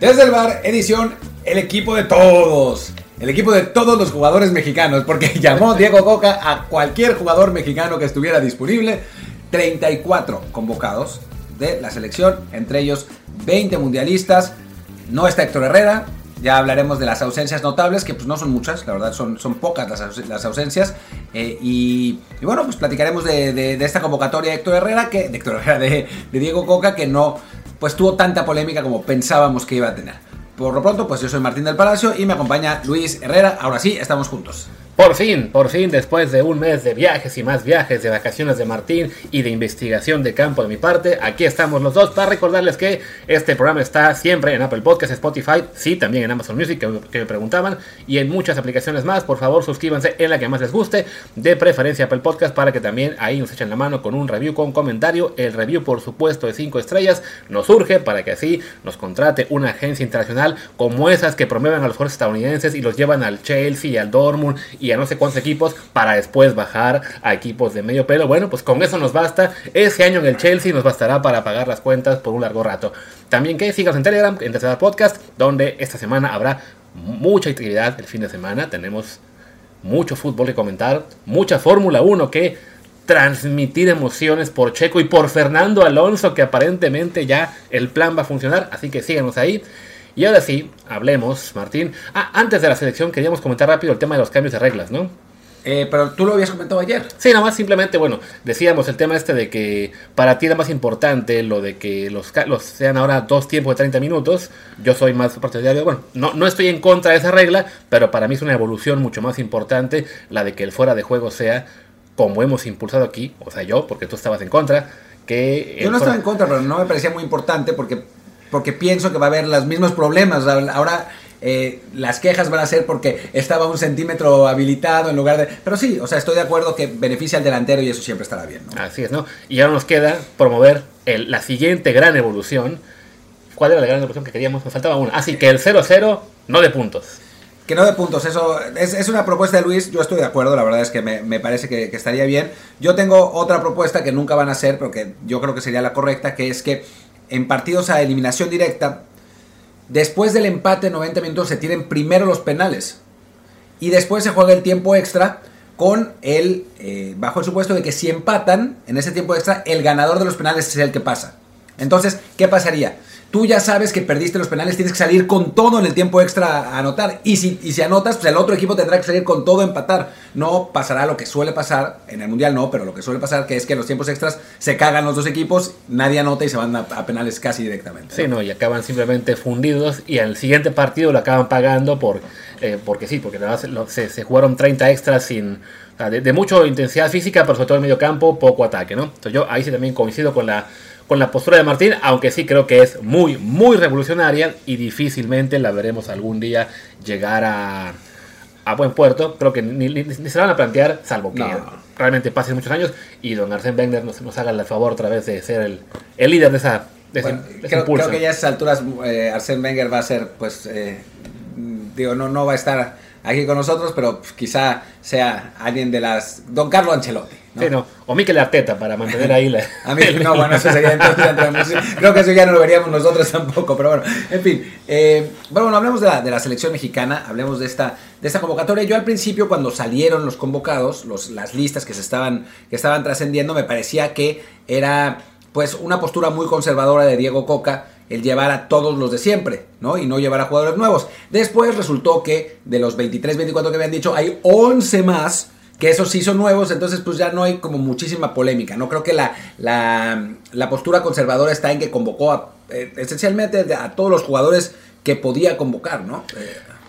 Desde el bar, edición El equipo de todos. El equipo de todos los jugadores mexicanos, porque llamó Diego Coca a cualquier jugador mexicano que estuviera disponible. 34 convocados de la selección, entre ellos 20 mundialistas. No está Héctor Herrera, ya hablaremos de las ausencias notables, que pues no son muchas, la verdad son, son pocas las, ausencias. Eh, y, bueno, pues platicaremos de, esta convocatoria de Héctor Herrera, que, de Héctor Herrera, de, de Diego Coca, que no pues tuvo tanta polémica como pensábamos que iba a tener. Por lo pronto, pues yo soy Martín del Palacio y me acompaña Luis Herrera. Ahora sí, estamos juntos. Por fin, por fin, después de un mes de viajes y más viajes, de vacaciones de Martín y de investigación de campo de mi parte, aquí estamos los dos para recordarles que este programa está siempre en Apple Podcasts, Spotify, sí, también en Amazon Music, que, me preguntaban, y en muchas aplicaciones más. Por favor, suscríbanse en la que más les guste, de preferencia Apple Podcast, para que también ahí nos echen la mano con un review, con comentario. El review, por supuesto, de 5 estrellas nos surge para que así nos contrate una agencia internacional como esas que promueven a los jugadores estadounidenses y los llevan al Chelsea y al Dortmund y a no sé cuántos equipos para después bajar a equipos de medio pelo. Bueno, pues con eso nos basta. Ese año en el Chelsea nos bastará para pagar las cuentas por un largo rato. También que sigas en Telegram, en Tercer Podcast, donde esta semana habrá mucha actividad el fin de semana. Tenemos mucho fútbol que comentar, mucha Fórmula 1 que transmitir emociones por Checo y por Fernando Alonso, que aparentemente ya el plan va a funcionar. Así que síganos ahí. Y ahora sí, hablemos, Martín. Ah, antes de la selección queríamos comentar rápido el tema de los cambios de reglas, ¿no? Eh, pero tú lo habías comentado ayer. Sí, nada más simplemente, bueno, decíamos el tema este de que para ti era más importante lo de que los, los sean ahora dos tiempos de 30 minutos. Yo soy más partidario, bueno, no, no estoy en contra de esa regla, pero para mí es una evolución mucho más importante la de que el fuera de juego sea como hemos impulsado aquí, o sea, yo, porque tú estabas en contra. Que yo no estaba en contra, pero no me parecía muy importante porque porque pienso que va a haber los mismos problemas. Ahora eh, las quejas van a ser porque estaba un centímetro habilitado en lugar de... Pero sí, o sea, estoy de acuerdo que beneficia al delantero y eso siempre estará bien. Así es, ¿no? Y ahora nos queda promover la siguiente gran evolución. ¿Cuál era la gran evolución que queríamos? Nos faltaba una. Así que el 0-0 no de puntos. Que no de puntos, eso es, una propuesta de Luis, yo estoy de acuerdo, la verdad es que me, parece que, que, estaría bien. Yo tengo otra propuesta que nunca van a hacer, pero que yo creo que sería la correcta, que es que en partidos a eliminación directa, después del empate 90 minutos se tienen primero los penales y después se juega el tiempo extra con el, eh, bajo el supuesto de que si empatan en ese tiempo extra, el ganador de los penales es el que pasa. Entonces, ¿qué pasaría? Tú ya sabes que perdiste los penales, tienes que salir con todo en el tiempo extra a anotar. Y si, y si anotas, pues el otro equipo tendrá que salir con todo a empatar. No pasará lo que suele pasar, en el Mundial no, pero lo que suele pasar que es que en los tiempos extras se cagan los dos equipos, nadie anota y se van a, penales casi directamente. Sí, no, y acaban simplemente fundidos y al siguiente partido lo acaban pagando por, eh, porque sí, porque se, se, jugaron 30 extras sin... de, de mucha intensidad física, pero sobre todo en medio campo, poco ataque, ¿no? Entonces yo ahí sí también coincido con la con la postura de Martín, aunque sí creo que es muy, muy revolucionaria y difícilmente la veremos algún día llegar a, a buen puerto. Creo que ni, se la van a plantear, salvo que realmente pasen muchos años y don Arsène Wenger nos, nos haga el favor otra vez de ser el, el líder de esa... De creo, que ya a esas alturas eh, Arsène Wenger va a ser, pues, eh, digo, no, no va a estar aquí con nosotros, pero quizá sea alguien de las... Don Carlo Ancelotti. Sí, no. O Mikel Arteta para mantener ahí la. A mí, no, bueno, eso sería entonces Creo que eso ya no lo veríamos nosotros tampoco, pero bueno, en fin. Eh, bueno, hablemos de la, de la, selección mexicana, hablemos de esta, de esta convocatoria. Yo al principio, cuando salieron los convocados, los, las listas que se estaban, que estaban trascendiendo, me parecía que era pues una postura muy conservadora de Diego Coca el llevar a todos los de siempre, ¿no? Y no llevar a jugadores nuevos. Después resultó que de los 23, 24 que habían dicho, hay 11 más que esos sí son nuevos, entonces pues ya no hay como muchísima polémica, ¿no? Creo que la, la, postura conservadora está en que convocó eh, esencialmente a todos los jugadores que podía convocar, ¿no?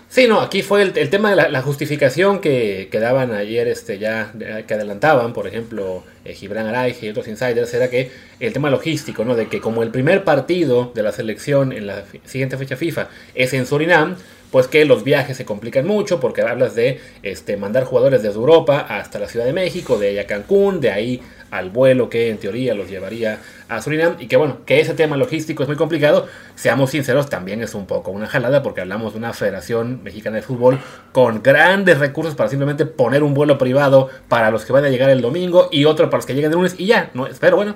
Sí, no, aquí fue el, tema de la, justificación que, que, daban ayer, este, ya, que adelantaban, por ejemplo, eh, Gibran Araige y otros insiders, era que el tema logístico, ¿no? De que como el primer partido de la selección en la siguiente fecha FIFA es en Surinam, pues que los viajes se complican mucho porque hablas de este, mandar jugadores desde Europa hasta la Ciudad de México, de ahí a Cancún, de ahí al vuelo que en teoría los llevaría a Surinam y que bueno, que ese tema logístico es muy complicado, seamos sinceros, también es un poco una jalada porque hablamos de una Federación Mexicana de Fútbol con grandes recursos para simplemente poner un vuelo privado para los que van a llegar el domingo y otro para los que lleguen el lunes y ya, ¿no? pero bueno,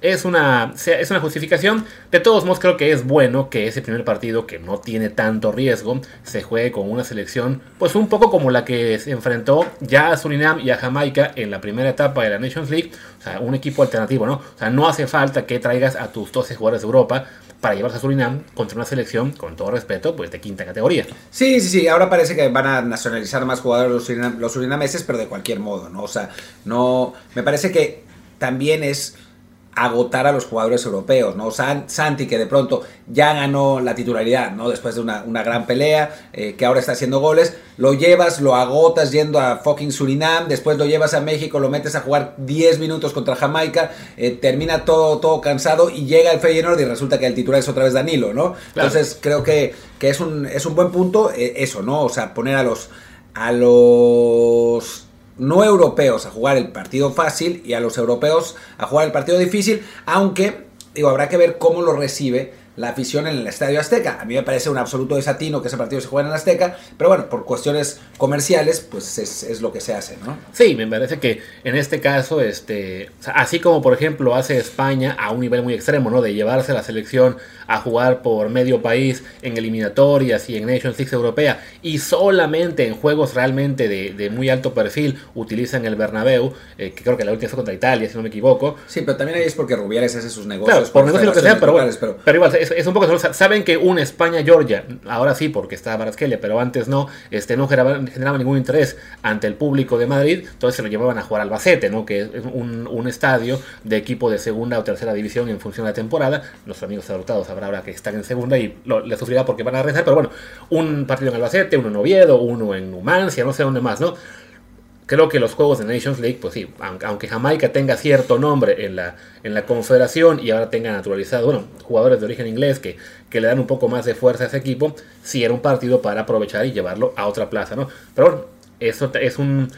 es una, es una justificación. De todos modos, creo que es bueno que ese primer partido, que no tiene tanto riesgo, se juegue con una selección, pues un poco como la que se enfrentó ya a Surinam y a Jamaica en la primera etapa de la Nations League. O sea, un equipo alternativo, ¿no? O sea, no hace falta que traigas a tus 12 jugadores de Europa para llevarse a Surinam contra una selección, con todo respeto, pues de quinta categoría. Sí, sí, sí. Ahora parece que van a nacionalizar más jugadores los, surinam los surinameses, pero de cualquier modo, ¿no? O sea, no. Me parece que también es agotar a los jugadores europeos, ¿no? Santi, que de pronto ya ganó la titularidad, ¿no? Después de una, gran pelea, eh, que ahora está haciendo goles, lo llevas, lo agotas yendo a fucking Surinam, después lo llevas a México, lo metes a jugar 10 minutos contra Jamaica, eh, termina todo, todo cansado y llega el Feyenoord y resulta que el titular es otra vez Danilo, ¿no? Entonces creo que, que, es, un, es un buen punto eh, eso, ¿no? O sea, poner a los... A los no europeos a jugar el partido fácil y a los europeos a jugar el partido difícil, aunque digo, habrá que ver cómo lo recibe la afición en el Estadio Azteca. A mí me parece un absoluto desatino que ese partido se juegue en el Azteca, pero bueno, por cuestiones comerciales, pues es, lo que se hace, ¿no? Sí, me parece que en este caso, este, así como por ejemplo hace España a un nivel muy extremo, ¿no? De llevarse la selección a jugar por medio país en eliminatorias y en Nations League europea y solamente en juegos realmente de, muy alto perfil utilizan el Bernabéu, eh, que creo que la última fue contra Italia, si no me equivoco. Sí, pero también ahí es porque Rubiales hace sus negocios. Claro, por negocios lo que sea, pero bueno, pero igual es, un poco. Saben que un España-Georgia, ahora sí, porque está Barasquelia, pero antes no, este, no generaba, ningún interés ante el público de Madrid, entonces se lo llevaban a jugar al Albacete, ¿no? que es un, estadio de equipo de segunda o tercera división en función de la temporada. Nuestros amigos adoptados sabrán ahora que están en segunda y lo, les sufrirá porque van a rezar, pero bueno, un partido en Albacete, uno en Oviedo, uno en Numancia, no sé dónde más, ¿no? Creo que los juegos de Nations League, pues sí, aunque Jamaica tenga cierto nombre en la, en la confederación y ahora tenga naturalizado, bueno, jugadores de origen inglés que, que le dan un poco más de fuerza a ese equipo, sí era un partido para aprovechar y llevarlo a otra plaza, ¿no? Pero bueno, eso es un,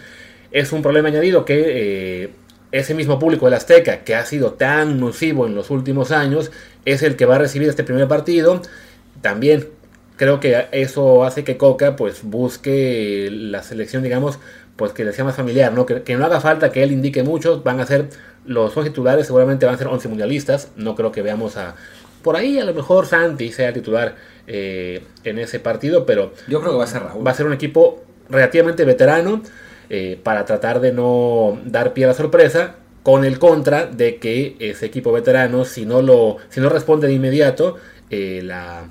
es un problema añadido que eh, ese mismo público del Azteca, que ha sido tan nocivo en los últimos años, es el que va a recibir este primer partido. También creo que eso hace que Coca pues busque la selección, digamos, pues que le sea más familiar, ¿no? Que, no haga falta que él indique mucho, van a ser los 11 titulares, seguramente van a ser 11 mundialistas, no creo que veamos a... Por ahí a lo mejor Santi sea titular eh, en ese partido, pero... Yo creo que va a ser Raúl. Va a ser un equipo relativamente veterano eh, para tratar de no dar pie a la sorpresa, con el contra de que ese equipo veterano, si no, lo, si no responde de inmediato, eh, la,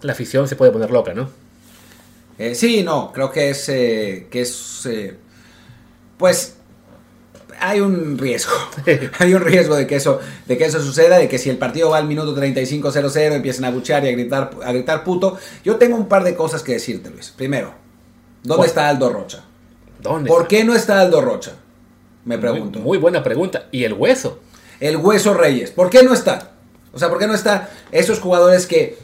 la afición se puede poner loca, ¿no? Eh, sí, no, creo que es, eh, que es, eh, pues, hay un riesgo, hay un riesgo de que eso, de que eso suceda, de que si el partido va al minuto 35-0-0 empiecen a buchar y a gritar, a gritar puto. Yo tengo un par de cosas que decirte, Luis. Primero, ¿dónde está Aldo Rocha? ¿Dónde? ¿Por qué no está Aldo Rocha? Me pregunto. Muy, buena pregunta. ¿Y el hueso? El hueso Reyes. ¿Por qué no está? O sea, ¿por qué no está esos jugadores que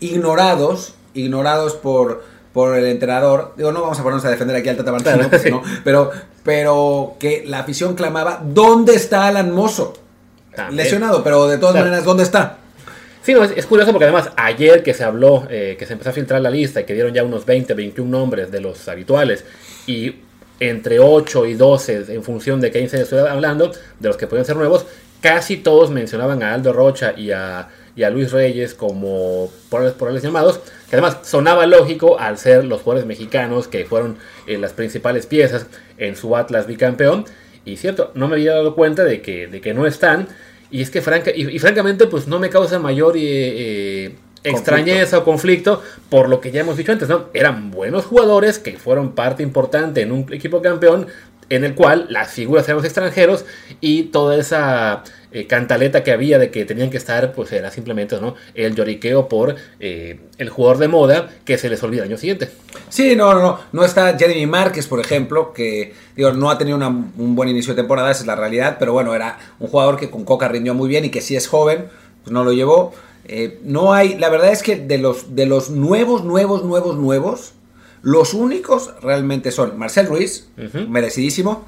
ignorados ignorados por, por el entrenador. Digo, no vamos a ponernos a defender aquí al Tata Martino, pues, pero, pero que la afición clamaba, ¿dónde está Alan Mozo? Lesionado, pero de todas maneras, ¿dónde está? Sí, es, curioso porque además ayer que se habló, eh, que se empezó a filtrar la lista y que dieron ya unos 20, 21 nombres de los habituales y entre 8 y 12 en función de quién se estoy hablando, de los que pueden ser nuevos, casi todos mencionaban a Aldo Rocha y a y a Luis Reyes como por, por los llamados, que además sonaba lógico al ser los jugadores mexicanos que fueron eh, las principales piezas en su Atlas bicampeón. Y cierto, no me había dado cuenta de que, de que no están. Y es que franca, y, francamente, pues no me causa mayor eh, eh, extrañeza o conflicto por lo que ya hemos dicho antes, ¿no? Eran buenos jugadores que fueron parte importante en un equipo campeón en el cual las figuras eran los extranjeros y toda esa eh, cantaleta que había de que tenían que estar, pues era simplemente ¿no? el lloriqueo por eh, el jugador de moda que se les olvida el año siguiente. Sí, no, no, no. No está Jeremy Márquez, por ejemplo, que digo, no ha tenido un buen inicio de temporada, esa es la realidad, pero bueno, era un jugador que con Coca rindió muy bien y que si es joven, pues no lo llevó. Eh, no hay, la verdad es que de los, de los nuevos, nuevos, nuevos, nuevos, los únicos realmente son Marcel Ruiz, merecidísimo,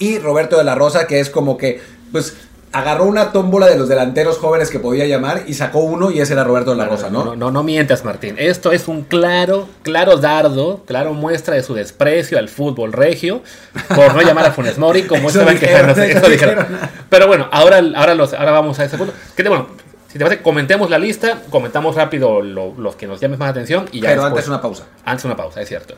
y Roberto de la Rosa, que es como que, pues agarró una tómbola de los delanteros jóvenes que podía llamar y sacó uno y ese era Roberto de la Rosa, ¿no? No, no, no mientas, Martín. Esto es un claro, claro dardo, claro muestra de su desprecio al fútbol regio por no llamar a Funes Mori como estaban quejándose. eso Eso dijeron. dijeron. Pero bueno, ahora, ahora, los, ahora vamos a ese punto. Que, bueno, si te parece, comentemos la lista, comentamos rápido lo- los que nos llamen más atención y ya Pero después- antes una pausa. Antes una pausa, es cierto.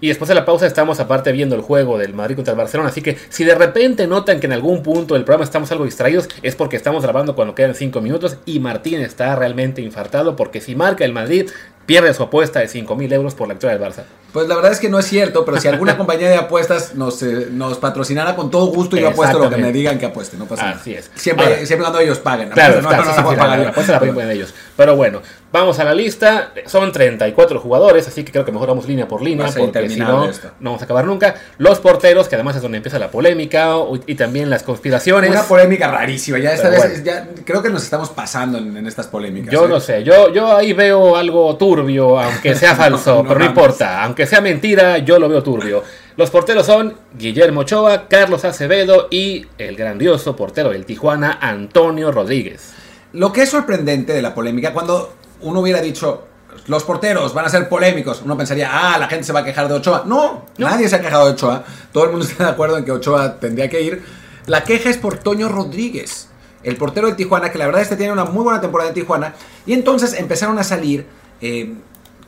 Y después de la pausa estamos aparte viendo el juego del Madrid contra el Barcelona. Así que si de repente notan que en algún punto del programa estamos algo distraídos, es porque estamos grabando cuando quedan 5 minutos y Martín está realmente infartado porque si marca el Madrid, pierde su apuesta de 5 mil euros por la victoria del Barça. Pues la verdad es que no es cierto, pero si alguna compañía de apuestas nos, eh, nos patrocinara con todo gusto, yo apuesto lo que me digan que apueste, no pasa nada. Así es. Siempre, Ahora- siempre cuando ellos paguen. Claro, no, la- ponen ellos. Pero bueno, vamos a la lista. Son 34 jugadores, así que creo que mejor vamos línea por línea, porque si no, esto. no vamos a acabar nunca. Los porteros, que además es donde empieza la polémica y también las conspiraciones. Una polémica rarísima. Ya esta Pero vez bueno. ya, creo que nos estamos pasando en, en estas polémicas. Yo ¿eh? no sé, yo, yo ahí veo algo turbio, aunque sea falso, No, no pero no importa, aunque sea mentira, yo lo veo turbio. Los porteros son Guillermo Ochoa, Carlos Acevedo y el grandioso portero del Tijuana, Antonio Rodríguez. Lo que es sorprendente de la polémica, cuando uno hubiera dicho los porteros van a ser polémicos, uno pensaría, ah, la gente se va a quejar de Ochoa. No, No. nadie se ha quejado de Ochoa. Todo el mundo está de acuerdo en que Ochoa tendría que ir. La queja es por Toño Rodríguez, el portero del Tijuana, que la verdad este tiene una muy buena temporada en Tijuana. Y entonces empezaron a salir eh,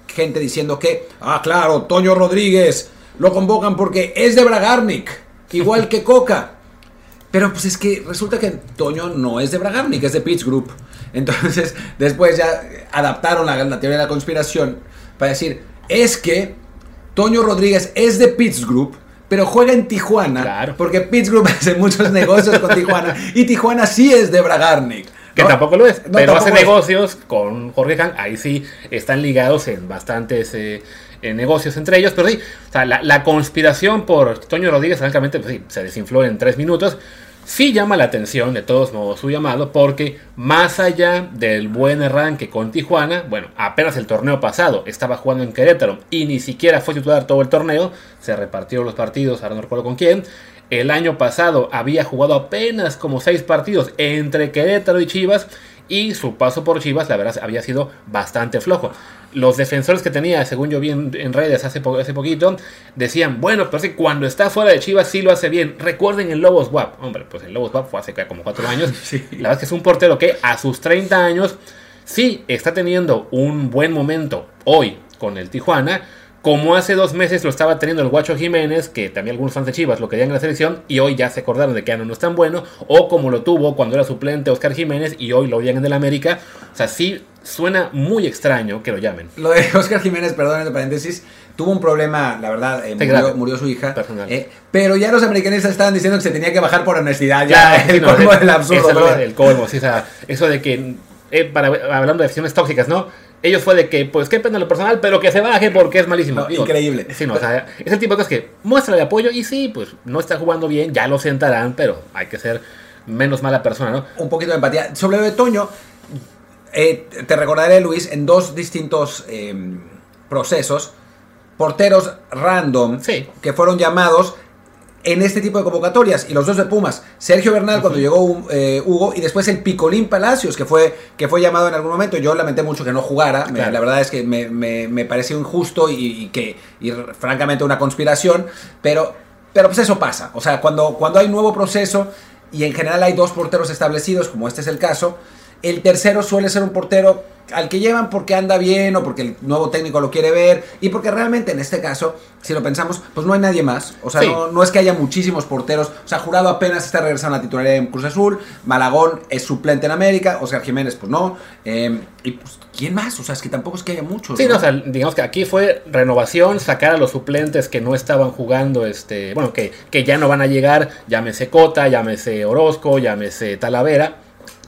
gente diciendo que, ah, claro, Toño Rodríguez lo convocan porque es de Bragarnik, igual que Coca. Pero pues es que resulta que Toño no es de Bragarnik, es de Pitch Group. Entonces, después ya adaptaron la, la teoría de la conspiración para decir, es que Toño Rodríguez es de Pitts Group, pero juega en Tijuana, Claro. porque Pitts Group hace muchos negocios con Tijuana, y Tijuana sí es de Bragarnik. Que ¿no? tampoco lo es, No, pero hace es. negocios con Jorge Han, ahí sí están ligados en bastantes eh, negocios entre ellos, pero sí, o sea, la, la conspiración por Toño Rodríguez, francamente, pues sí, se desinfló en tres minutos. Sí llama la atención, de todos modos, su llamado, porque más allá del buen arranque con Tijuana, bueno, apenas el torneo pasado estaba jugando en Querétaro y ni siquiera fue titular todo el torneo, se repartieron los partidos, ahora no recuerdo con quién. El año pasado había jugado apenas como seis partidos entre Querétaro y Chivas y su paso por Chivas, la verdad, había sido bastante flojo. Los defensores que tenía, según yo vi en, en redes hace, po- hace poquito, decían, bueno, pero que cuando está fuera de Chivas sí lo hace bien. Recuerden el Lobos WAP. Hombre, pues el Lobos WAP fue hace como cuatro años. Sí. La verdad es que es un portero que a sus 30 años sí está teniendo un buen momento hoy con el Tijuana, como hace dos meses lo estaba teniendo el Guacho Jiménez, que también algunos fans de Chivas lo querían en la selección, y hoy ya se acordaron de que ya no es tan bueno, o como lo tuvo cuando era suplente Oscar Jiménez y hoy lo odian en el América. O sea, sí suena muy extraño que lo llamen. Lo de Oscar Jiménez, perdón, entre paréntesis, tuvo un problema, la verdad, eh, murió, su hija. Personal. eh, pero ya los americanistas estaban diciendo que se tenía que bajar por honestidad. Ya, el no, colmo del absurdo. el colmo, sí, o sea, eso de que, eh, para, hablando de decisiones tóxicas, ¿no? Ellos fue de que, pues qué pena lo personal, pero que se baje porque es malísimo. No, increíble. Sí, no, o sea, es el tipo de cosas que muestra de apoyo y sí, pues no está jugando bien, ya lo sentarán, pero hay que ser menos mala persona, ¿no? un poquito de empatía. Sobre lo de Toño, eh, te recordaré, Luis, en dos distintos eh, procesos, porteros random Sí. que fueron llamados en este tipo de convocatorias, y los dos de Pumas. Sergio Bernal cuando llegó eh, Hugo, y después el Picolín Palacios, que fue, que fue llamado en algún momento. Yo lamenté mucho que no jugara, me- la verdad es que me, me- me pareció injusto y, y que, y francamente, una conspiración, pero, pero pues eso pasa. O sea, cuando, cuando hay nuevo proceso y en general hay dos porteros establecidos, como este es el caso, el tercero suele ser un portero al que llevan porque anda bien o porque el nuevo técnico lo quiere ver y porque realmente en este caso, si lo pensamos, pues no hay nadie más. O sea, Sí. no, no es que haya muchísimos porteros. O sea, Jurado apenas está regresando a la titularidad en Cruz Azul, Malagón es suplente en América, Oscar Jiménez pues no. eh, y pues, ¿quién más? O sea, es que tampoco es que haya muchos. Sí, o sea, digamos que aquí fue renovación, sacar a los suplentes que no estaban jugando, este, bueno, que, que ya no van a llegar, llámese Cota, llámese Orozco, llámese Talavera.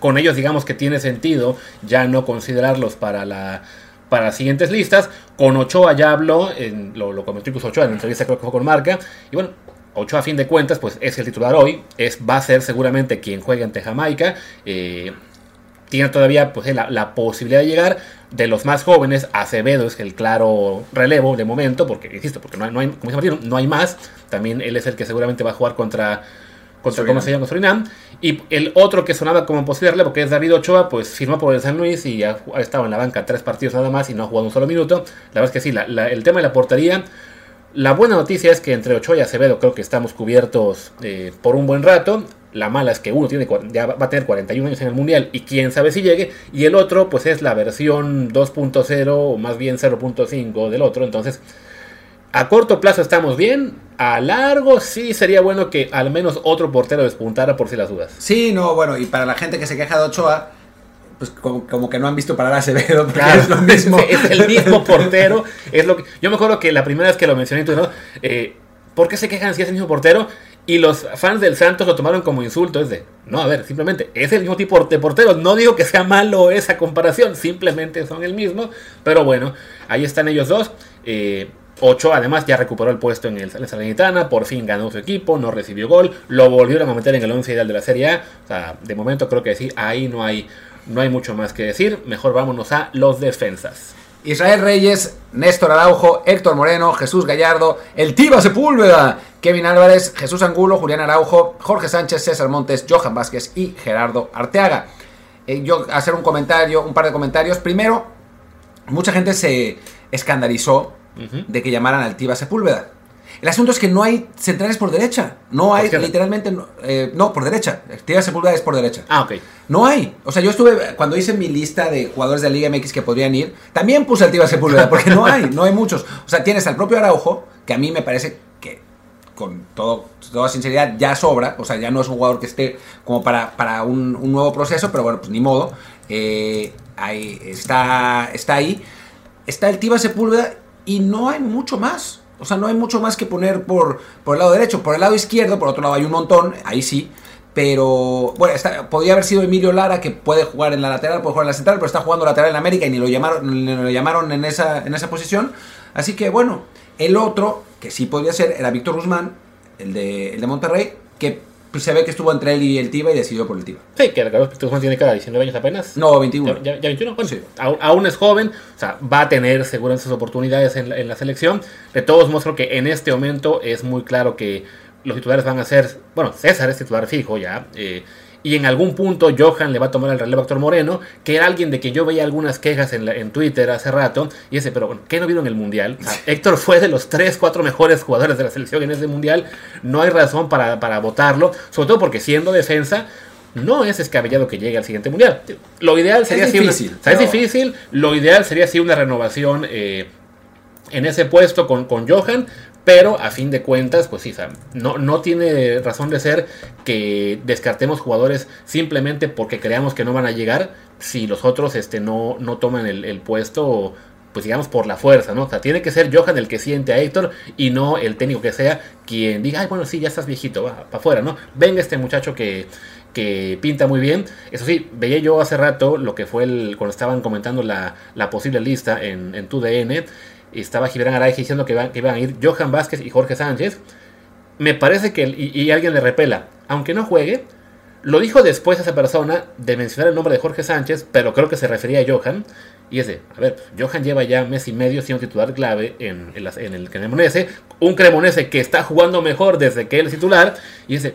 Con ellos, digamos que tiene sentido ya no considerarlos para la para las siguientes listas. Con Ochoa ya habló, en- lo, lo comentó incluso Ochoa en la entrevista creo que fue con Marca. Y bueno, Ochoa a fin de cuentas, pues es el titular hoy, es, va a ser seguramente quien juegue ante Jamaica. eh, tiene todavía pues, la, la posibilidad de llegar. De los más jóvenes, Acevedo es el claro relevo de momento, porque, insisto, porque no hay, no hay- como dice Martín, no hay más. También él es el que seguramente va a jugar contra, contra cómo se llama Surinam. Y el otro que sonaba como posible porque es David Ochoa, pues firmó por el San Luis y ha, estado en la banca tres partidos nada más y no ha jugado un solo minuto. La verdad es que sí, el tema de la portería. La buena noticia es que entre Ochoa y Acevedo creo que estamos cubiertos eh, por un buen rato. La mala es que uno tiene, ya va a tener 41 años en el Mundial y quién sabe si llegue. Y el otro pues es la versión 2.0 o más bien 0.5 del otro. Entonces a corto plazo estamos bien. A largo sí sería bueno que al menos otro portero despuntara por si las dudas. Sí, no, bueno, y para la gente que se queja de Ochoa, pues como, que no han visto parar a Acevedo, porque es lo mismo. Es el mismo portero. es lo que, yo me acuerdo que la primera vez que lo mencioné, ¿no? Eh, ¿por qué se quejan si es el mismo portero? Y los fans del Santos lo tomaron como insulto. Es de, no, a ver, simplemente es el mismo tipo de portero. No digo que sea malo esa comparación, simplemente son el mismo. Pero bueno, ahí están ellos dos. Eh, 8 además ya recuperó el puesto en el Salernitana, por fin ganó su equipo, no recibió gol, lo volvieron a meter en el 11 ideal de la Serie A. O sea, de momento creo que sí, ahí no hay, no hay mucho más que decir. Mejor vámonos a los defensas. Israel Reyes, Néstor Araujo, Héctor Moreno, Jesús Gallardo, el Tiba Sepúlveda, Kevin Álvarez, Jesús Angulo, Julián Araujo, Jorge Sánchez, César Montes, Johan Vázquez y Gerardo Arteaga. Eh, yo hacer un comentario, un par de comentarios. Primero, mucha gente se escandalizó de que llamaran al Tiba Sepúlveda. El asunto es que no hay centrales por derecha. No hay, literalmente, eh, no, por derecha. Tiba Sepúlveda es por derecha. Ah, ok. No hay. O sea, yo estuve, cuando hice mi lista de jugadores de la Liga MX que podrían ir, también puse al Tiba Sepúlveda, porque no hay, no hay muchos. O sea, tienes al propio Araujo, que a mí me parece que, con todo, toda sinceridad, ya sobra. O sea, ya no es un jugador que esté como para, para un, nuevo proceso, pero bueno, pues ni modo. Eh, ahí, está, está ahí. Está el Tiba Sepúlveda y no hay mucho más. O sea, no hay mucho más que poner por, por el lado derecho. Por el lado izquierdo, por otro lado hay un montón, ahí sí. Pero, bueno, podría haber sido Emilio Lara, que puede jugar en la lateral, puede jugar en la central, pero está jugando lateral en América y ni lo llamaron, ni lo llamaron en, esa, en esa posición. Así que, bueno, el otro, que sí podría ser, era Víctor Guzmán, el de, el de Monterrey, que pues se ve que estuvo entre él y el Tiba y decidió por el Tiba. Sí, que Carlos Juan tiene cada 19 años apenas. No, 21. ¿Ya, 21? Bueno, sí. aún, es joven, o sea, va a tener seguramente sus oportunidades en la, en la selección. De todos modos, creo que en este momento es muy claro que los titulares van a ser, bueno, César es titular fijo ya. Eh, y en algún punto Johan le va a tomar el relevo a Héctor Moreno, que era alguien de que yo veía algunas quejas en, en Twitter hace rato, y ese, pero bueno, ¿qué no vieron el Mundial? Héctor fue de los 3, 4 mejores jugadores de la selección en ese Mundial, no hay razón para, para votarlo, sobre todo porque siendo defensa, no es escabellado que llegue al siguiente mundial. Lo ideal sería es difícil, es difícil. Lo ideal sería así una renovación eh, en ese puesto con, con Johan. Pero a fin de cuentas, pues sí, no, no tiene razón de ser que descartemos jugadores simplemente porque creamos que no van a llegar si los otros este, no, no toman el, puesto pues digamos por la fuerza, ¿no? O sea, tiene que ser Johan el que siente a Héctor y no el técnico que sea quien diga, ay, bueno, sí, ya estás viejito, va para afuera, ¿no? Venga este muchacho que, que pinta muy bien. Eso sí, veía yo hace rato lo que fue el, cuando estaban comentando la, la posible lista en, en tu DN estaba Gibran Araya diciendo que, iban, que iban a ir Johan Vázquez y Jorge Sánchez. Me parece que, y, alguien le repela, aunque no juegue, lo dijo después esa persona de mencionar el nombre de Jorge Sánchez, pero creo que se refería a Johan. Y ese, a ver, Johan lleva ya mes y medio siendo titular clave en, en, el Cremonese. Un Cremonese que está jugando mejor desde que él es titular. Y ese,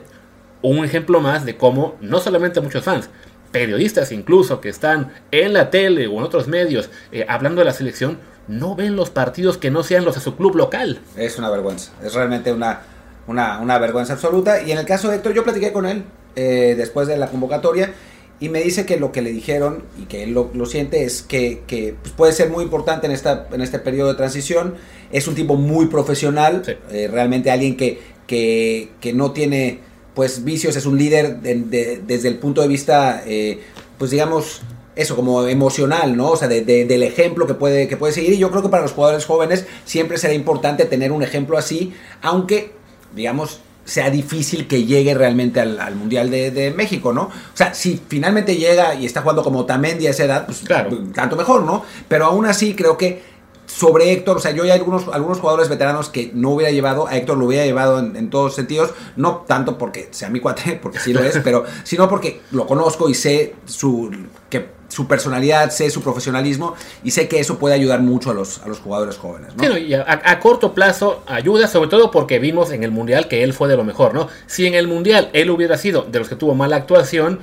un ejemplo más de cómo no solamente muchos fans, periodistas incluso que están en la tele o en otros medios eh, hablando de la selección, no ven los partidos que no sean los de su club local. Es una vergüenza, es realmente una, una, vergüenza absoluta. Y en el caso de Héctor, yo platiqué con él eh, después de la convocatoria y me dice que lo que le dijeron y que él lo, siente es que, que pues, puede ser muy importante en, esta, en este periodo de transición. Es un tipo muy profesional, eh, realmente alguien que, que, que, no tiene pues vicios, es un líder desde el punto de vista, eh, pues digamos, eso, como emocional, ¿no? O sea, de, del ejemplo que puede, que puede seguir. Y yo creo que para los jugadores jóvenes siempre será importante tener un ejemplo así, aunque, digamos, sea difícil que llegue realmente al, Mundial de, México, ¿no? O sea, si finalmente llega y está jugando como Tamendi a esa edad, pues claro. tanto mejor, ¿no? Pero aún así creo que sobre Héctor, o sea, yo hay algunos, algunos jugadores veteranos que no hubiera llevado, a Héctor lo hubiera llevado en, todos sentidos, no tanto porque sea mi cuate, porque sí lo es, pero sino porque lo conozco y sé su que su personalidad, sé su profesionalismo y sé que eso puede ayudar mucho a los, a los jugadores jóvenes. ¿no? Y a, a corto plazo ayuda, sobre todo porque vimos en el Mundial que él fue de lo mejor, ¿no? Si en el Mundial él hubiera sido de los que tuvo mala actuación,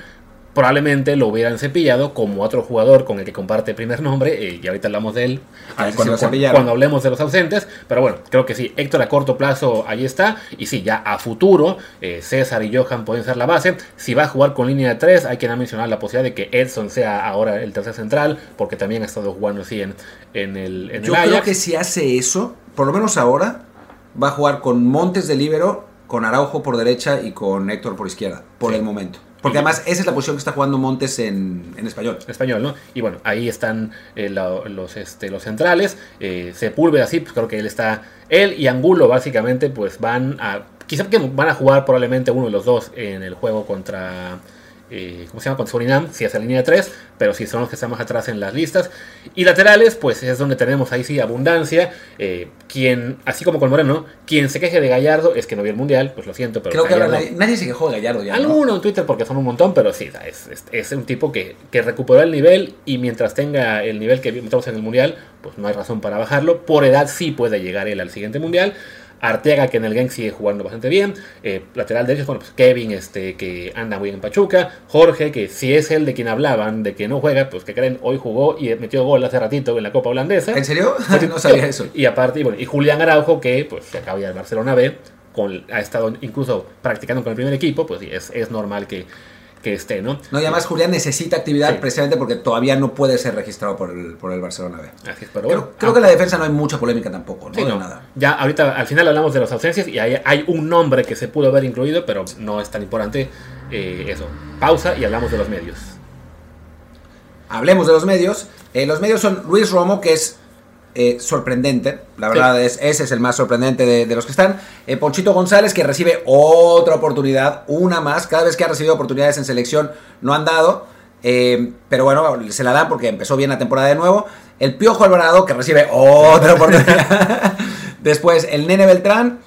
probablemente lo hubieran cepillado como otro jugador con el que comparte primer nombre, eh, y ahorita hablamos de él Ah, cuando hablemos de los ausentes, pero bueno, creo que sí, Héctor a corto plazo ahí está, y sí, ya a futuro, eh, César y Johan pueden ser la base, si va a jugar con línea de 3, hay que mencionar la posibilidad de que Edson sea ahora el tercer central, porque también ha estado jugando así en, en el, en Yo el creo Ajax. que si hace eso, por lo menos ahora, va a jugar con Montes de Libero, con Araujo por derecha y con Héctor por izquierda, por Sí. el momento. Porque además esa es la posición que está jugando Montes en, en español. español, ¿no? Y bueno, ahí están eh, los, este, los centrales. Eh, Sepúlveda, sí, pues creo que él está. Él y Angulo, básicamente, pues van a. Quizá que van a jugar probablemente uno de los dos en el juego contra. Eh, ¿Cómo se llama? Contra Surinam, si es la línea de 3, pero si son los que están más atrás en las listas. Y laterales, pues es donde tenemos ahí sí abundancia. Eh, quien, así como con Moreno, quien se queje de Gallardo es que no vio el mundial, pues lo siento, pero Creo que ahora nadie, nadie se quejó de Gallardo ya. ¿no? Alguno en Twitter porque son un montón, pero sí, es, es- es un tipo que, que recuperó el nivel y mientras tenga el nivel que vimos en el Mundial, pues no hay razón para bajarlo. Por edad sí puede llegar él al siguiente Mundial. Arteaga que en el Genk sigue jugando bastante bien. Eh, lateral derecho, bueno, pues Kevin este, que anda muy bien en Pachuca. Jorge que si es el de quien hablaban, de que no juega, pues que creen, hoy jugó y metió gol hace ratito en la Copa Holandesa. ¿En serio? no sabía eso. Y aparte, y, bueno, y Julián Araujo, que pues se acaba de ir al Barcelona B, con, ha estado incluso practicando con el primer equipo, pues es, es normal que, que esté, ¿no? No, y además Julián necesita actividad Sí. precisamente porque todavía no puede ser registrado por el, por el Barcelona B. Así es, pero Creo, bueno. creo ah, que en la defensa no hay mucha polémica tampoco, ¿no? sí, De nada. Ya ahorita al final hablamos de las ausencias y hay, hay un nombre que se pudo haber incluido, pero no es tan importante eh, eso. Pausa y hablamos de los medios. Hablemos de los medios. Eh, los medios son Luis Romo, que es eh, sorprendente. La verdad, es, ese es el más sorprendente de, de los que están. Eh, Ponchito González, que recibe otra oportunidad, una más. Cada vez que ha recibido oportunidades en selección, no han dado. Eh, pero bueno, se la dan porque empezó bien la temporada de nuevo. El Piojo Alvarado, que recibe otra oportunidad. Después, el Nene Beltrán,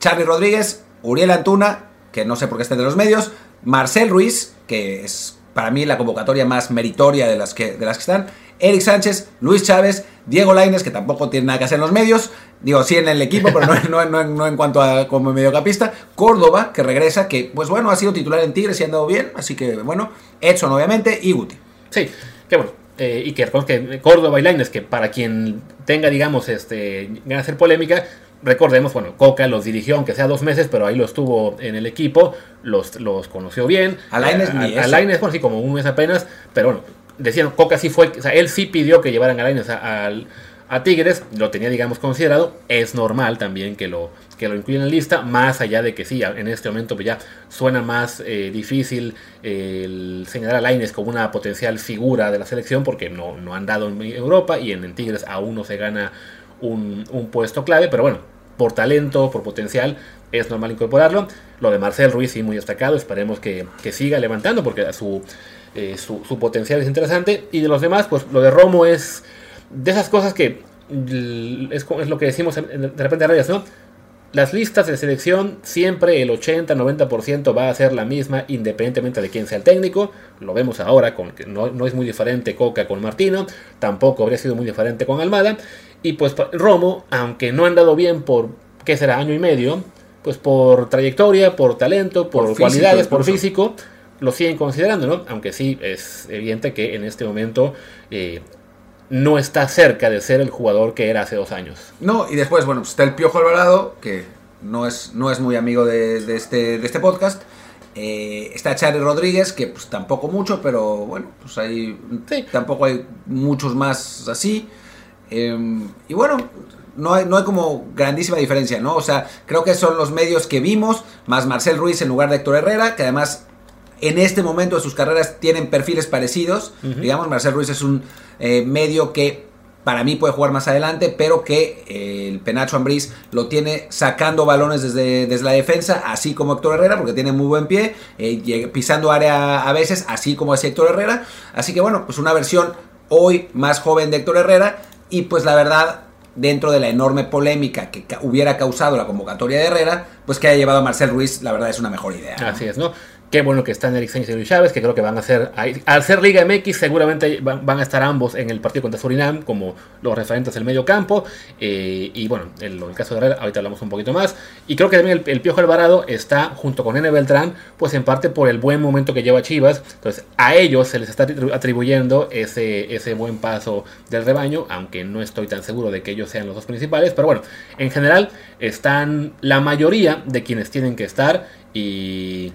Charlie Rodríguez, Uriel Antuna, que no sé por qué está de los medios. Marcel Ruiz, que es para mí la convocatoria más meritoria de las que, de las que están. Eric Sánchez, Luis Chávez, Diego Laines, que tampoco tiene nada que hacer en los medios. Digo, sí en el equipo, pero no, no- no- no en cuanto a como mediocampista. Córdoba, que regresa, que pues bueno, ha sido titular en Tigres y ha andado bien. Así que bueno, Edson obviamente y Guti. Sí, que bueno. eh, y que reconozca que Córdoba y Lainez, que para quien tenga, digamos, este, ganas hacer polémica, recordemos, bueno, Coca los dirigió, aunque sea dos meses, pero ahí los tuvo en el equipo, los, los conoció bien. A Lainez ni a, a eso. Lainez, bueno, sí, como un mes apenas, pero bueno, decían, Coca sí fue, o sea, él sí pidió que llevaran a Lainez a, al- a Tigres, lo tenía, digamos, considerado, es normal también que lo, que lo incluyan en la lista, más allá de que sí, en este momento pues ya suena más eh, difícil el señalar a Lainez como una potencial figura de la selección porque no, no han dado en Europa y en, Tigres aún no se gana un, un puesto clave, pero bueno, por talento, por potencial, es normal incorporarlo. Lo de Marcel Ruiz sí muy destacado, esperemos que, que siga levantando porque su, eh, su, su potencial es interesante. Y de los demás, pues lo de Romo es de esas cosas que es, lo que decimos de repente en radios, ¿no? Las listas de selección siempre el 80-90% va a ser la misma independientemente de quién sea el técnico. Lo vemos ahora, con que no, no es muy diferente Coca con Martino, tampoco habría sido muy diferente con Almada. Y pues Romo, aunque no han dado bien por, ¿qué será? Año y medio, pues por trayectoria, por talento, por, Por físico, cualidades, por físico, lo siguen considerando, ¿no? Aunque sí es evidente que en este momento eh, no está cerca de ser el jugador que era hace dos años. No, y después, bueno, pues está el Piojo Alvarado, que no es, no es muy amigo de, de este, de este podcast. Eh, está Charlie Rodríguez, que pues tampoco mucho, pero bueno, pues ahí Sí. tampoco hay muchos más así. Eh, y bueno, no hay, no hay como grandísima diferencia, ¿no? O sea, creo que son los medios que vimos, más Marcel Ruiz en lugar de Héctor Herrera, que además en este momento de sus carreras tienen perfiles parecidos. Digamos, Marcel Ruiz es un eh, medio que para mí puede jugar más adelante, pero que eh, el Penacho Ambriz lo tiene sacando balones desde, desde la defensa, así como Héctor Herrera, porque tiene muy buen pie, eh, llega- pisando área a veces, así como hacía Héctor Herrera. Así que bueno, pues una versión hoy más joven de Héctor Herrera, y pues la verdad, dentro de la enorme polémica que ca- hubiera causado la convocatoria de Herrera, pues que haya llevado a Marcel Ruiz, la verdad es una mejor idea. ¿no? Así es, ¿no? Qué bueno que están Eric Sánchez y Luis Chávez, que creo que van a ser, al ser Liga MX, seguramente van, a estar ambos en el partido contra Surinam como los referentes del medio campo. Eh, y bueno, en el, caso de Herrera, ahorita hablamos un poquito más. Y creo que también el, Piojo Alvarado está junto con N. Beltrán, pues en parte por el buen momento que lleva Chivas. Entonces a ellos se les está atribuyendo ese, ese buen paso del rebaño, aunque no estoy tan seguro de que ellos sean los dos principales. Pero bueno, en general están la mayoría de quienes tienen que estar y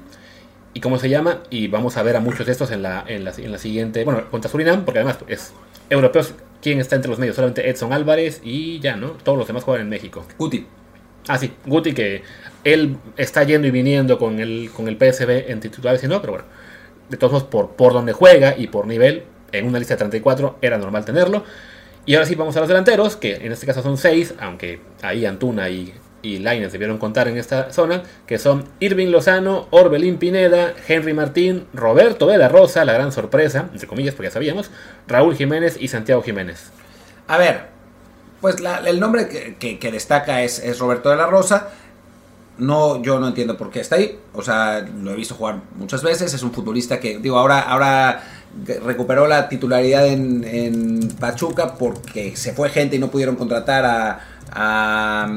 y cómo se llama. Y vamos a ver a muchos de estos en la, en la, en la siguiente. Bueno, contra Surinam, porque además es europeos. ¿Quién está entre los medios? Solamente Edson Álvarez y ya, ¿no? Todos los demás juegan en México. Guti. Ah, sí, Guti, que él está yendo y viniendo con el, con el PSB en titulares y no, pero bueno. De todos modos, por, por donde juega y por nivel, en una lista de 34 era normal tenerlo. Y ahora sí vamos a los delanteros, que en este caso son 6, aunque ahí Antuna y y Lines debieron contar en esta zona, que son Irving Lozano, Orbelín Pineda, Henry Martín, Roberto de la Rosa, la gran sorpresa, entre comillas, porque ya sabíamos, Raúl Jiménez y Santiago Jiménez. A ver, pues el nombre que, destaca es, Roberto de la Rosa. No, yo no entiendo por qué está ahí. O sea, lo he visto jugar muchas veces. Es un futbolista que, digo, ahora, ahora recuperó la titularidad en, en Pachuca porque se fue gente y no pudieron contratar a, a,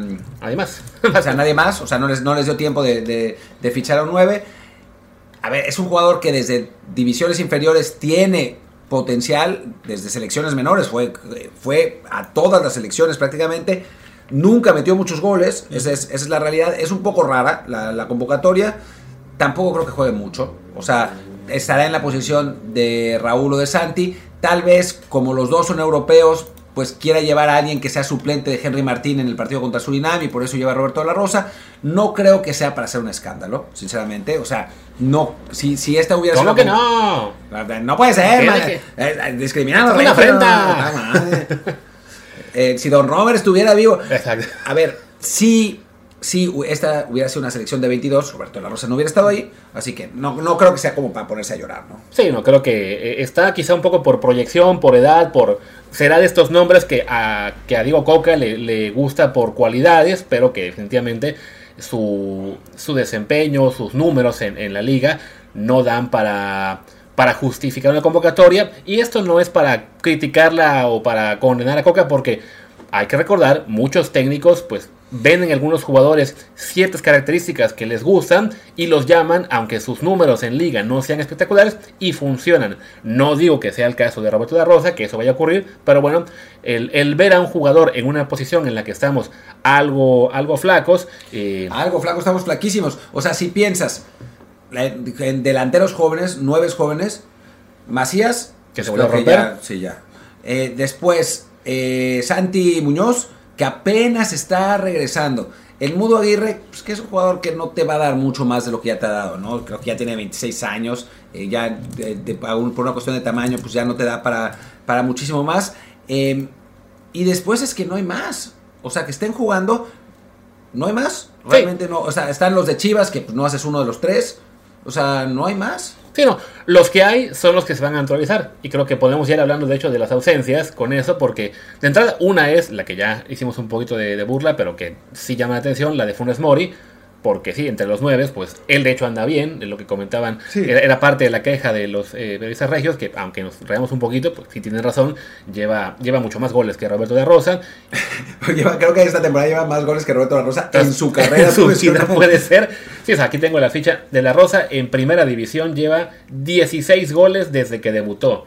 Además. o sea, nadie más. O sea, no les, no les dio tiempo de, fichar a un 9. A ver, es un jugador que desde divisiones inferiores tiene potencial, desde selecciones menores, fue, fue a todas las selecciones prácticamente. Nunca metió muchos goles, esa es, la realidad. Es un poco rara la, la, convocatoria. Tampoco creo que juegue mucho. O sea, estará en la posición de Raúl o de Santi. Tal vez, como los dos son europeos, pues quiera llevar a alguien que sea suplente de Henry Martín en el partido contra Surinam y por eso lleva a Roberto de la Rosa. No creo que sea para hacer un escándalo, sinceramente. O sea, no, si, si esta hubiera sido. ¿Cómo que no? No puede ser, man. Eh, eh, discriminando. Una afrenta. Eh, si Don Robert estuviera vivo. Exacto. A ver, si si esta hubiera sido una selección de 22, Roberto la Rosa no hubiera estado ahí, así que no, no creo que sea como para ponerse a llorar, ¿no? Sí, no, creo que está quizá un poco por proyección, por edad, por será de estos nombres que a, que a Diego Coca le, gusta por cualidades, pero que definitivamente su, su desempeño, sus números en, la liga no dan para, para justificar una convocatoria. Y esto no es para criticarla o para condenar a Coca, porque hay que recordar, muchos técnicos pues ven en algunos jugadores ciertas características que les gustan y los llaman, aunque sus números en liga no sean espectaculares, y funcionan. No digo que sea el caso de Roberto de Rosa, que eso vaya a ocurrir, pero bueno, el, ver a un jugador en una posición en la que estamos algo, algo flacos. Eh, algo flacos, estamos flaquísimos. O sea, si piensas en delanteros jóvenes, nueve jóvenes, Macías, que se vuelve a romper. sí, ya. Eh, después, eh, Santi Muñoz que apenas está regresando. El Mudo Aguirre, pues que es un jugador que no te va a dar mucho más de lo que ya te ha dado, ¿no? Creo que ya tiene 26 años, eh, ya por una cuestión de tamaño, pues ya no te da para, para muchísimo más. Em, y después es que no hay más. O sea, que estén jugando, no hay más. Realmente no. O sea, están los de Chivas, que pues, no haces uno de los tres. O sea, no hay más. Sí, no, los que hay son los que se van a actualizar. Y creo que podemos ir hablando, de hecho, de las ausencias con eso, porque de entrada, una es la que ya hicimos un poquito de, de burla, pero que sí llama la atención, la de Funes Mori porque sí, entre los nueve, pues él de hecho anda bien, de lo que comentaban, era, parte de la queja de los eh, periodistas regios, que aunque nos reamos un poquito, pues sí tienen razón, lleva, lleva mucho más goles que Roberto de Rosa. creo que esta temporada lleva más goles que Roberto de Rosa en su carrera. En su vida puede ser. Sea, aquí tengo la ficha de la Rosa, en primera división lleva 16 goles desde que debutó.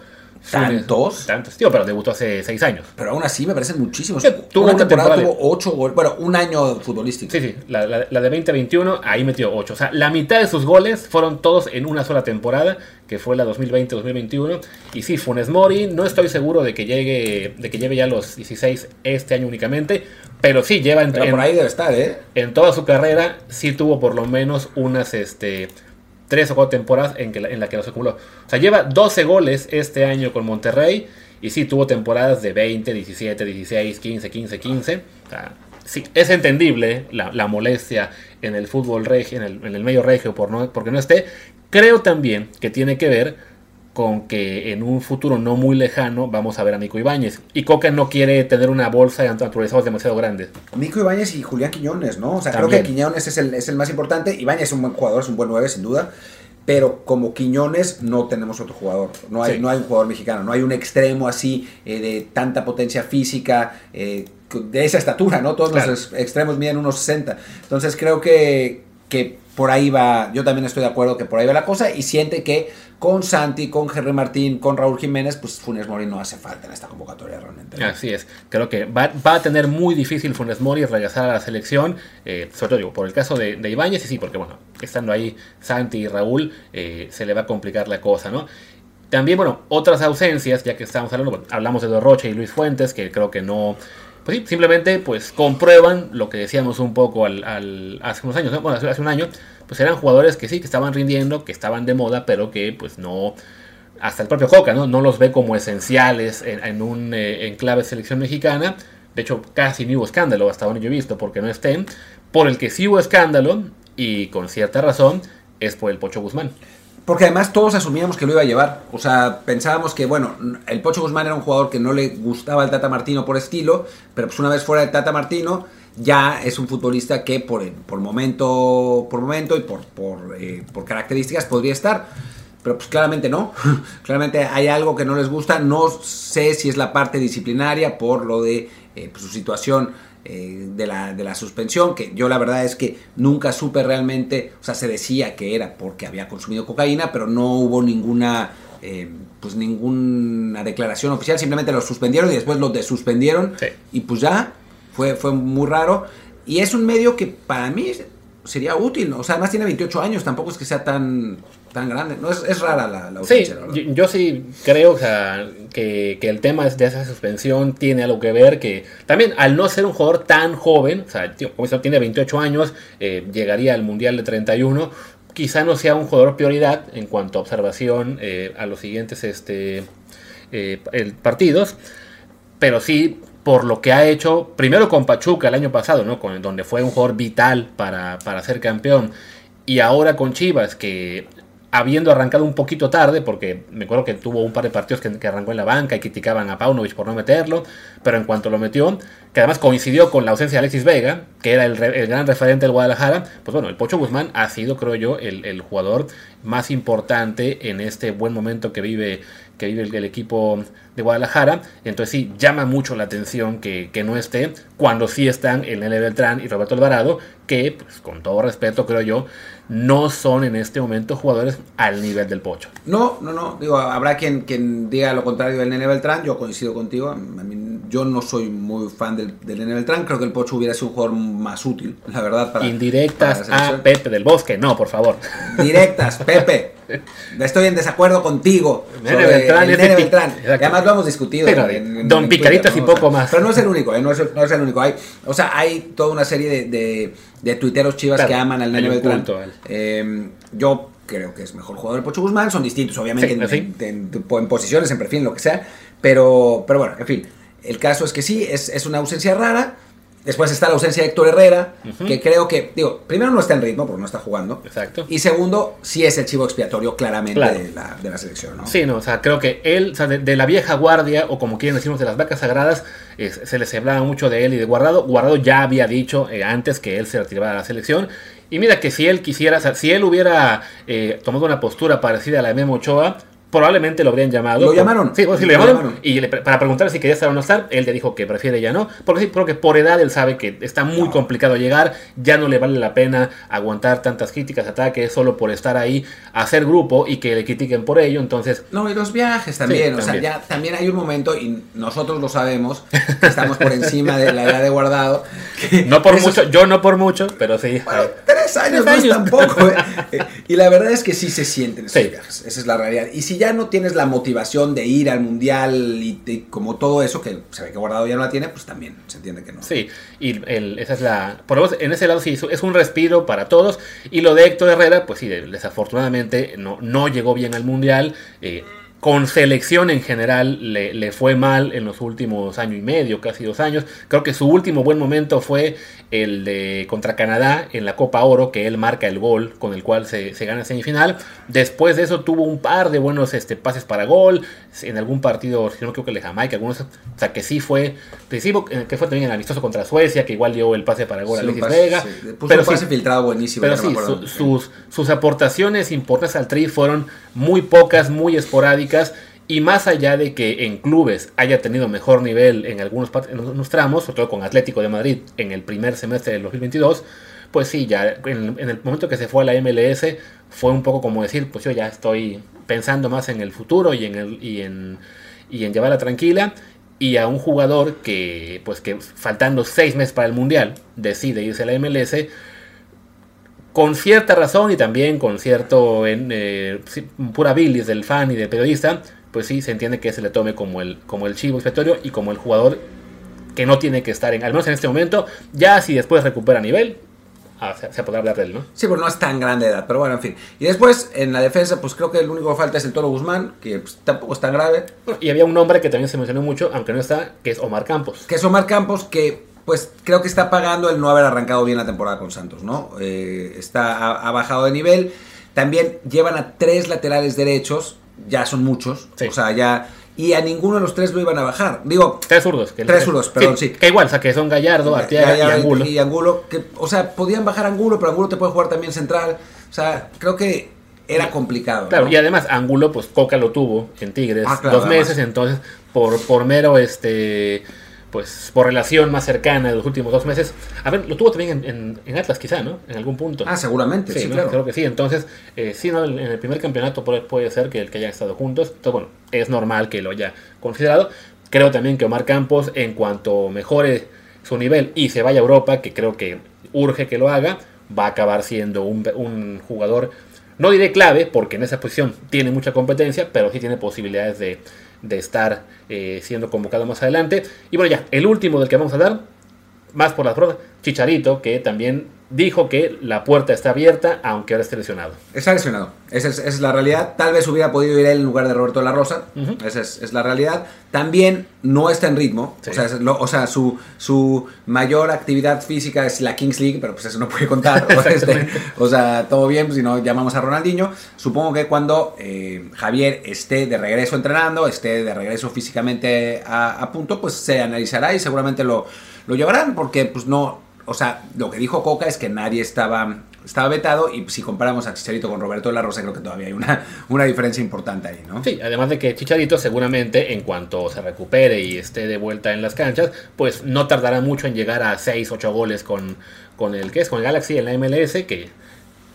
¿Tantos? Tantos, tío, pero debutó hace seis años. Pero aún así me parecen muchísimos. tuvo una, temporada, tuvo ocho goles. Bueno, un año futbolístico. Sí, sí. La, de 2021, ahí metió ocho. O sea, la mitad de sus goles fueron todos en una sola temporada, que fue la 2020-2021. Y sí, Funes Mori, no estoy seguro de que llegue, de que lleve ya los 16 este año únicamente. Pero sí, lleva en, por ahí debe estar, ¿eh? En toda su carrera, sí tuvo por lo menos unas, este tres o cuatro temporadas en, que, en la que los acumuló. O sea, lleva 12 goles este año con Monterrey. Y sí, tuvo temporadas de 20, 17, 16, 15, 15, 15. O sea, sí, es entendible la, molestia en el fútbol regio, en el, en el medio regio por no, porque no esté. Creo también que tiene que ver con que en un futuro no muy lejano vamos a ver a Nico Ibáñez. Y Coca no quiere tener una bolsa de naturalizados demasiado grande. Nico Ibáñez y Julián Quiñones, ¿no? O sea, creo que Quiñones es el, es el más importante. Ibáñez es un buen jugador, es un buen 9, sin duda. pero como Quiñones no tenemos otro jugador. No hay, Sí. no hay un jugador mexicano, no hay un extremo así eh, de tanta potencia física, eh, de esa estatura, ¿no? Todos Claro. los extremos miden unos 60. Entonces creo que, que por ahí va, yo también estoy de acuerdo que por ahí va la cosa y siente que con Santi, con Henry Martín, con Raúl Jiménez, pues Funes Mori no hace falta en esta convocatoria realmente. ¿no? Así es, creo que va, va a tener muy difícil Funes Mori regresar a la selección, eh, sobre todo digo, por el caso de, de Ibáñez, y sí, porque bueno, estando ahí Santi y Raúl, eh, se le va a complicar la cosa, ¿no? También, bueno, otras ausencias, ya que estamos hablando, bueno, hablamos de Dorroche y Luis Fuentes, que creo que no, pues sí, simplemente pues comprueban lo que decíamos un poco al, al- hace unos años, ¿no? bueno, hace, un año, pues eran jugadores que sí, que estaban rindiendo, que estaban de moda, pero que pues no, hasta el propio Coca, ¿no? No los ve como esenciales en, en un eh, enclave selección mexicana. De hecho, casi ni hubo escándalo hasta donde yo he visto porque no estén. Por el que sí hubo escándalo, y con cierta razón, es por el Pocho Guzmán. Porque además todos asumíamos que lo iba a llevar. O sea, pensábamos que, bueno, el Pocho Guzmán era un jugador que no le gustaba el Tata Martino por estilo, pero pues una vez fuera del Tata Martino, ya es un futbolista que por, por momento por momento y por, por, eh, por características podría estar. Pero pues claramente no. claramente hay algo que no les gusta. No sé si es la parte disciplinaria por lo de eh, pues, su situación eh, de, la, de la suspensión, que yo la verdad es que nunca supe realmente, o sea, se decía que era porque había consumido cocaína, pero no hubo ninguna, eh, pues ninguna declaración oficial, simplemente lo suspendieron y después lo desuspendieron Sí. y pues ya, fue, fue muy raro. Y es un medio que para mí sería útil, ¿no? o sea, además tiene 28 años, tampoco es que sea tan, tan grande, no es, es rara la, la Sí, la verdad. yo, yo sí creo o sea, que, que el tema de esa suspensión tiene algo que ver, que también al no ser un jugador tan joven, o sea, tío, como eso tiene 28 años, eh, llegaría al Mundial de 31, quizá no sea un jugador prioridad en cuanto a observación eh, a los siguientes este, eh, el- partidos, pero sí por lo que ha hecho, primero con Pachuca el año pasado, ¿no? Con, donde fue un jugador vital para, para ser campeón, y ahora con Chivas, que habiendo arrancado un poquito tarde, porque me acuerdo que tuvo un par de partidos que, arrancó en la banca y criticaban a Paunovic por no meterlo, pero en cuanto lo metió, que además coincidió con la ausencia de Alexis Vega, que era el, gran referente del Guadalajara, pues bueno, el Pocho Guzmán ha sido, creo yo, el jugador más importante en este buen momento que vive que vive el, el equipo de Guadalajara. Entonces sí, llama mucho la atención que, que no esté cuando sí están el Nene Beltrán y Roberto Alvarado, que pues, con todo respeto creo yo, no son en este momento jugadores al nivel del Pocho. No, no, no. Digo, habrá quien, quien diga lo contrario del Nene Beltrán. Yo coincido contigo. A mí- yo no soy muy fan del, del Nene Beltrán. Creo que el Pocho hubiera sido un jugador más útil, la verdad. Para, Indirectas para a. Pepe del Bosque, no, por favor. Directas, Pepe. Estoy en desacuerdo contigo. Nene sobre Beltrán el Nene Beltrán. Además lo hemos discutido. Pero en- en- Don en Picaritas Twitter, y poco más. Pero no es el único, ¿eh? no, es el, no es el único. Hay, o sea, hay toda una serie de, de, de tuiteros chivas Claro, que aman al Nene Beltrán. Eh, yo creo que es mejor jugador el Pocho Guzmán. Son distintos, obviamente, Sí, en, sí. en- posiciones, en perfil, en lo que sea. Pero, pero bueno, en fin. El caso es que sí, es, es una ausencia rara. Después está la ausencia de Héctor Herrera, que creo que, digo, primero no está en ritmo porque no está jugando. Exacto. Y segundo, sí es el chivo expiatorio claramente Claro. de, la, de la selección, ¿no? Sí, no, o sea, creo que él, o sea, de, de la vieja guardia, o como quieren decirnos, de las vacas sagradas, se les hablaba mucho de él y de Guardado. Guardado ya había dicho eh, antes que él se retiraba de la selección. Y mira que si él quisiera, o sea, si él hubiera eh, tomado una postura parecida a la de Memo Ochoa, probablemente lo habrían llamado. Lo llamaron. Sí, pues sí, lo, Lo llamaron. llamaron. Y le- para preguntarle si quería estar o no estar, él ya dijo que prefiere ya no. Porque sí, creo que por edad él sabe que está muy No. complicado llegar, ya no le vale la pena aguantar tantas críticas, ataques, solo por estar ahí, hacer grupo y que le critiquen por ello. Entonces, No, y los viajes también, Sí, o también. sea, ya también hay un momento, y nosotros lo sabemos, que estamos por encima de la edad de guardado. que no por mucho, yo no por mucho, pero sí. Bueno, tres años, Tres años. tampoco. ¿eh? Eh, Y la verdad es que sí se sienten esos Sí. viajes, esa es la realidad. Y si ya no tienes la motivación de ir al mundial y, como todo eso, que se ve que guardado ya no la tiene, pues también se entiende que no. Sí, y el- esa es la. Por lo menos en ese lado sí, es un respiro para todos. Y lo de Héctor Herrera, pues sí, desafortunadamente no, no llegó bien al mundial. eh, con selección en general le, le, fue mal en los últimos año y medio, casi dos años. Creo que su último buen momento fue el de contra Canadá en la Copa Oro, que él marca el gol con el cual se, se gana semifinal. Después de eso tuvo un par de buenos este, pases para gol, en algún partido, si no creo que el de Jamaica, algunos, o sea que sí fue que fue también el amistoso contra Suecia, que igual dio el pase para gol Sí, a Alexis pase- Vega. sí. Pero un pase sí, filtrado buenísimo. pero sí, su- sus, sus aportaciones importantes al Tri fueron muy pocas, muy esporádicas. Y más allá de que en clubes haya tenido mejor nivel en algunos, en algunos tramos, sobre todo con Atlético de Madrid en el primer semestre del 2022, pues sí, ya en, el momento que se fue a la MLS fue un poco como decir, pues yo ya estoy pensando más en el futuro y en, el, y en, y en llevarla tranquila. Y a un jugador que, pues que faltando seis meses para el Mundial, decide irse a la MLS, con cierta razón y también con cierto eh, pura bilis del fan y del periodista, pues sí se entiende que se le tome como el, como el chivo expiatorio y como el jugador que no tiene que estar en, al menos en este momento, ya si después recupera nivel, ah, se, se podrá hablar de él, ¿no? Sí, pues no es tan grande de edad, pero bueno, en fin. Y después, en la defensa, pues creo que el único que falta es el Toro Guzmán, que pues, tampoco es tan grave. Y había un nombre que también se mencionó mucho, aunque no está, que es Omar Campos. Que es Omar Campos, que pues creo que está pagando el no haber arrancado bien la temporada con Santos, ¿no? Eh, está, ha, ha bajado de nivel. También llevan a tres laterales derechos, ya son muchos, Sí. o sea, ya... Y a ninguno de los tres lo iban a bajar. Digo, Tres zurdos. Que Tres zurdos, perdón, sí. Que igual, o sea, que son Gallardo, Arteaga y Angulo. y Angulo, que, o sea, podían bajar Angulo, pero Angulo te puede jugar también central. O sea, creo que era complicado. Claro, ¿no? y además Angulo, pues Coca lo tuvo en Tigres Ah, claro, dos además. meses, entonces por, por mero, este, pues por relación más cercana de los últimos dos meses, a ver, lo tuvo también en, en- en Atlas quizá, ¿no? En algún punto. Ah, seguramente, sí, ¿no? claro. Creo que sí, entonces, eh, sí, ¿no? en el primer campeonato puede, ser que, que hayan estado juntos, entonces bueno, es normal que lo haya considerado. Creo también que Omar Campos, en cuanto mejore su nivel y se vaya a Europa, que creo que urge que lo haga, va a acabar siendo un, un jugador, no diré clave, porque en esa posición tiene mucha competencia, pero sí tiene posibilidades de, de estar eh, siendo convocado más adelante. Y bueno, ya, el último del que vamos a dar, más por las pruebas, Chicharito, que también dijo que la puerta está abierta, aunque ahora esté lesionado. Está lesionado. Esa es, esa es la realidad. Tal vez hubiera podido ir él en lugar de Roberto la Rosa. Esa es, es la realidad. También no está en ritmo. Sí. O sea, es lo- o sea, su, su mayor actividad física es la Kings League, pero pues eso no puede contar. este, o sea, todo bien, pues, si no llamamos a Ronaldinho. Supongo que cuando eh, Javier esté de regreso entrenando, esté de regreso físicamente a, a punto, pues se analizará y seguramente lo, lo llevarán, porque pues no, o sea, lo que dijo Coca es que nadie estaba, estaba vetado y si comparamos a Chicharito con Roberto de la Rosa, creo que todavía hay una, una diferencia importante ahí, ¿no? Sí, además de que Chicharito seguramente en cuanto se recupere y esté de vuelta en las canchas, pues no tardará mucho en llegar a 6, 8 goles con, con el que es con el Galaxy en la MLS, que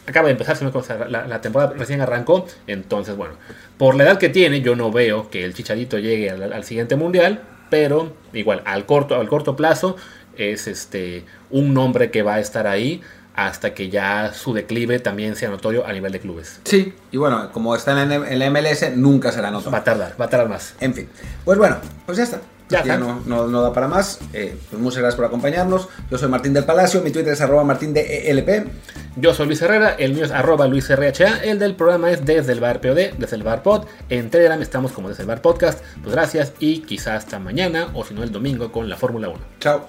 acaba de empezar, si no la, la temporada recién arrancó, entonces bueno, por la edad que tiene yo no veo que el Chicharito llegue al, al siguiente mundial, pero igual al corto, al corto plazo es este un nombre que va a estar ahí hasta que ya su declive también sea notorio a nivel de clubes. Sí, y bueno, como está en, la MLS, nunca será Va a tardar, va a tardar más. En fin, pues bueno, pues ya está. Ya Ya, no, no, no da para más. Eh, pues muchas gracias por acompañarnos. Yo soy Martín del Palacio, mi Twitter es arroba martín de ELP. Yo soy Luis Herrera, el mío es arroba luisrha, el del programa es desde el bar POD, desde el bar pod, en Telegram estamos como desde el bar podcast, pues gracias y quizás hasta mañana o si no el domingo con la Fórmula 1. Chao.